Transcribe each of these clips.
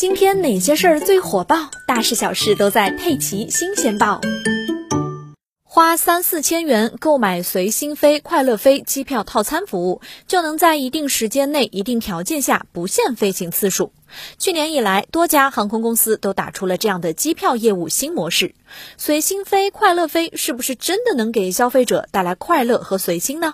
今天哪些事儿最火爆？大事小事都在《佩奇新鲜报》。花三四千元购买随心飞、快乐飞机票套餐服务，就能在一定时间内、一定条件下不限飞行次数。去年以来，多家航空公司都打出了这样的机票业务新模式。随心飞、快乐飞是不是真的能给消费者带来快乐和随心呢？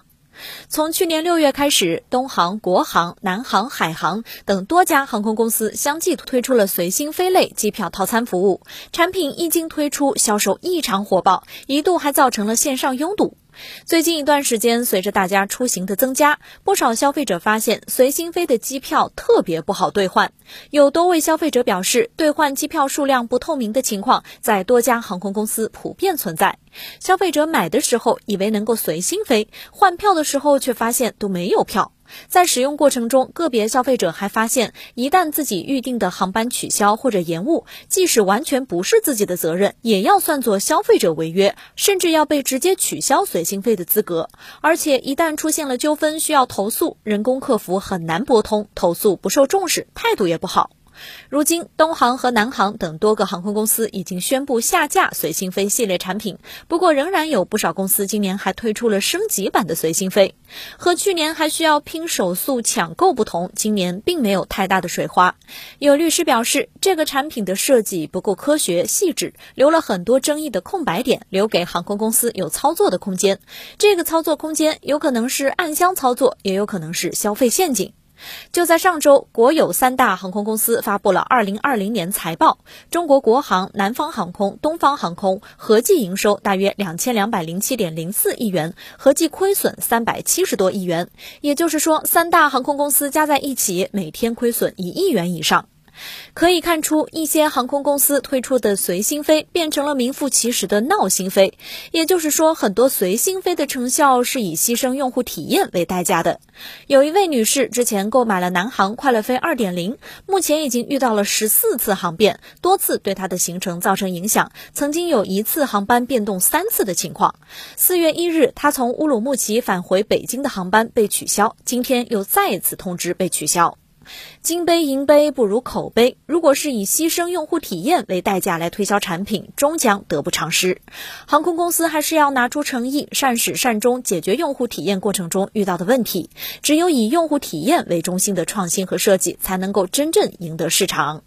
从去年六月开始，东航、国航、南航、海航等多家航空公司相继推出了随心飞类机票套餐服务，产品一经推出，销售异常火爆，一度还造成了线上拥堵。最近一段时间，随着大家出行的增加，不少消费者发现随心飞的机票特别不好兑换。有多位消费者表示，兑换机票数量不透明的情况在多家航空公司普遍存在。消费者买的时候以为能够随心飞，换票的时候却发现都没有票。在使用过程中，个别消费者还发现，一旦自己预定的航班取消或者延误，即使完全不是自己的责任，也要算作消费者违约，甚至要被直接取消随心费的资格。而且，一旦出现了纠纷需要投诉，人工客服很难拨通，投诉不受重视，态度也不好。如今，东航和南航等多个航空公司已经宣布下架随心飞系列产品。不过，仍然有不少公司今年还推出了升级版的随心飞。和去年还需要拼手速抢购不同，今年并没有太大的水花。有律师表示，这个产品的设计不够科学细致，留了很多争议的空白点，留给航空公司有操作的空间。这个操作空间有可能是暗箱操作，也有可能是消费陷阱。就在上周，国有三大航空公司发布了二零二零年财报。中国国航、南方航空、东方航空合计营收大约两千两百零七点零四亿元，合计亏损三百七十多亿元。也就是说，三大航空公司加在一起，每天亏损一亿元以上。可以看出，一些航空公司推出的随心飞变成了名副其实的闹心飞。也就是说，很多随心飞的成效是以牺牲用户体验为代价的。有一位女士之前购买了南航快乐飞2.0，目前已经遇到了十四次航变，多次对她的行程造成影响，曾经有一次航班变动三次的情况。四月一日，她从乌鲁木齐返回北京的航班被取消，今天又再一次通知被取消。金杯银杯不如口碑。如果是以牺牲用户体验为代价来推销产品，终将得不偿失。航空公司还是要拿出诚意，善始善终，解决用户体验过程中遇到的问题。只有以用户体验为中心的创新和设计，才能够真正赢得市场。